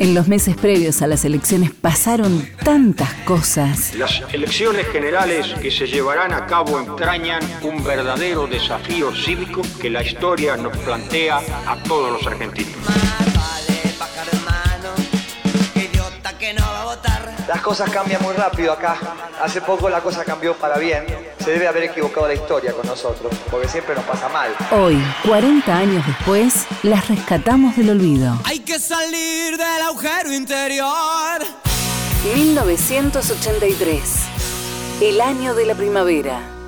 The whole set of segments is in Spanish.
En los meses previos a las elecciones pasaron tantas cosas. Las elecciones generales que se llevarán a cabo entrañan un verdadero desafío cívico que la historia nos plantea a todos los argentinos. Las cosas cambian muy rápido acá. Hace poco la cosa cambió para bien. Se debe haber equivocado la historia con nosotros, porque siempre nos pasa mal. Hoy, 40 años después, las rescatamos del olvido. Hay que salir del agujero interior. 1983, el año de la primavera.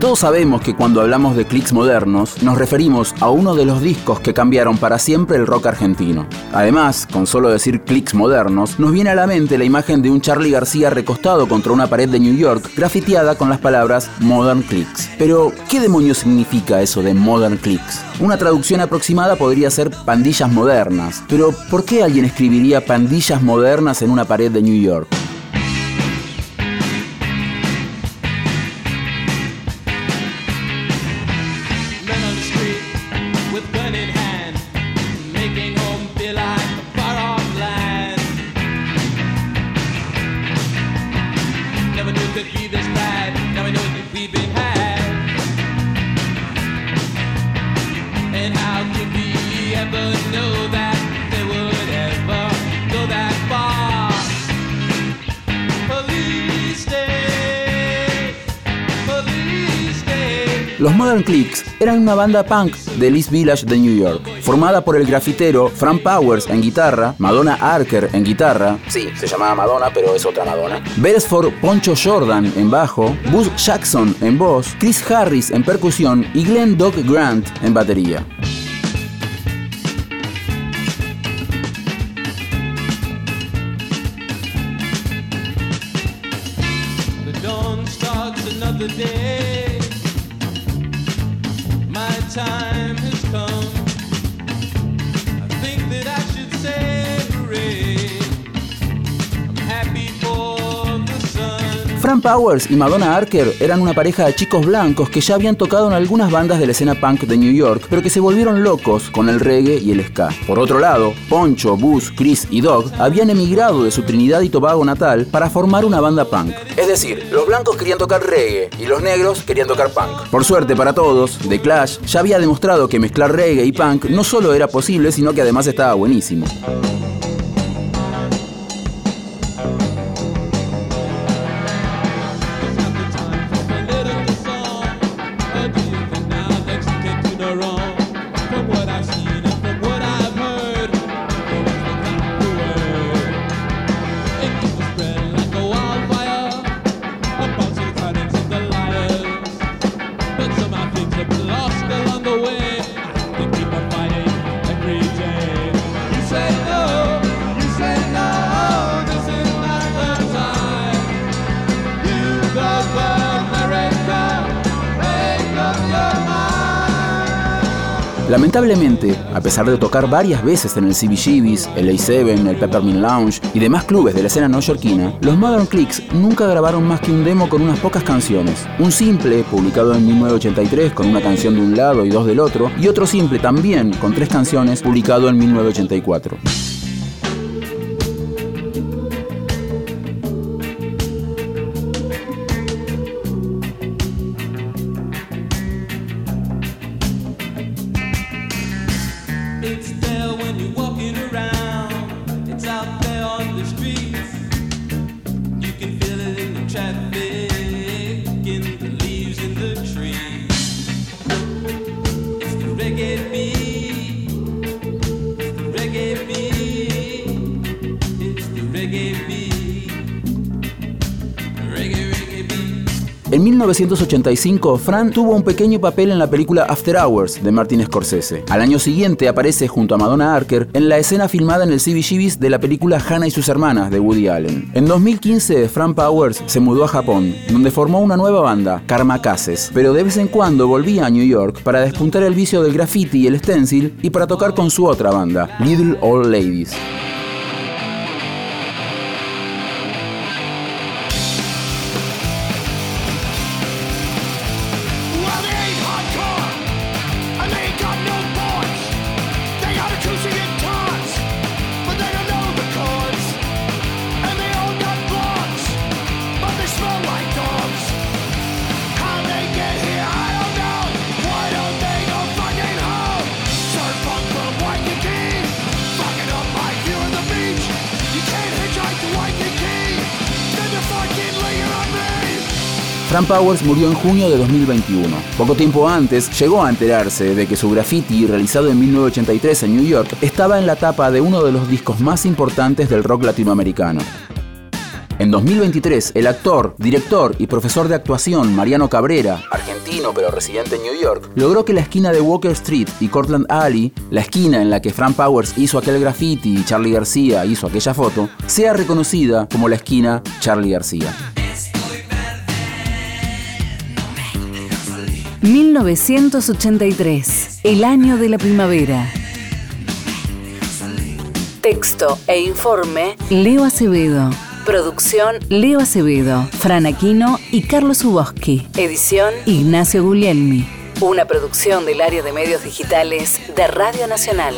Todos sabemos que cuando hablamos de clics modernos, nos referimos a uno de los discos que cambiaron para siempre el rock argentino. Además, con solo decir clics modernos, nos viene a la mente la imagen de un Charlie García recostado contra una pared de New York, grafiteada con las palabras Modern Clicks. Pero, ¿qué demonios significa eso de Modern Clicks? Una traducción aproximada podría ser pandillas modernas. Pero, ¿por qué alguien escribiría pandillas modernas en una pared de New York? Los Modern Clicks eran una banda punk del East Village de New York, formada por el grafitero Frank Powers en guitarra, Madonna Arker en guitarra, sí, se llamaba Madonna, pero es otra Madonna, Beresford Poncho Jordan en bajo, Buzz Jackson en voz, Chris Harris en percusión y Glenn Doc Grant en batería. Frank Powers y Madonna Arker eran una pareja de chicos blancos que ya habían tocado en algunas bandas de la escena punk de New York, pero que se volvieron locos con el reggae y el ska. Por otro lado, Poncho, Buzz, Chris y Dog habían emigrado de su Trinidad y Tobago natal para formar una banda punk. Es decir, los blancos querían tocar reggae y los negros querían tocar punk. Por suerte para todos, The Clash ya había demostrado que mezclar reggae y punk no solo era posible, sino que además estaba buenísimo. Lamentablemente, a pesar de tocar varias veces en el CBGB's, el A7, el Peppermint Lounge y demás clubes de la escena neoyorquina, los Modern Clicks nunca grabaron más que un demo con unas pocas canciones. Un simple, publicado en 1983 con una canción de un lado y dos del otro, y otro simple también con tres canciones, publicado en 1984. It's En 1985, Fran tuvo un pequeño papel en la película After Hours de Martin Scorsese. Al año siguiente aparece junto a Madonna Archer en la escena filmada en el CBGB's de la película Hannah y sus hermanas de Woody Allen. En 2015, Fran Powers se mudó a Japón, donde formó una nueva banda, Karma Cases, pero de vez en cuando volvía a New York para despuntar el vicio del graffiti y el stencil y para tocar con su otra banda, Little Old Ladies. Fran Powers murió en junio de 2021. Poco tiempo antes, llegó a enterarse de que su graffiti, realizado en 1983 en New York, estaba en la tapa de uno de los discos más importantes del rock latinoamericano. En 2023, el actor, director y profesor de actuación Mariano Cabrera, argentino pero residente en New York, logró que la esquina de Walker Street y Cortland Alley, la esquina en la que Fran Powers hizo aquel graffiti y Charlie García hizo aquella foto, sea reconocida como la esquina Charlie García. 1983, el año de la primavera. Texto e informe, Leo Acevedo. Producción, Leo Acevedo, Fran Aquino y Carlos Uboski. Edición, Ignacio Guglielmi. Una producción del área de medios digitales de Radio Nacional.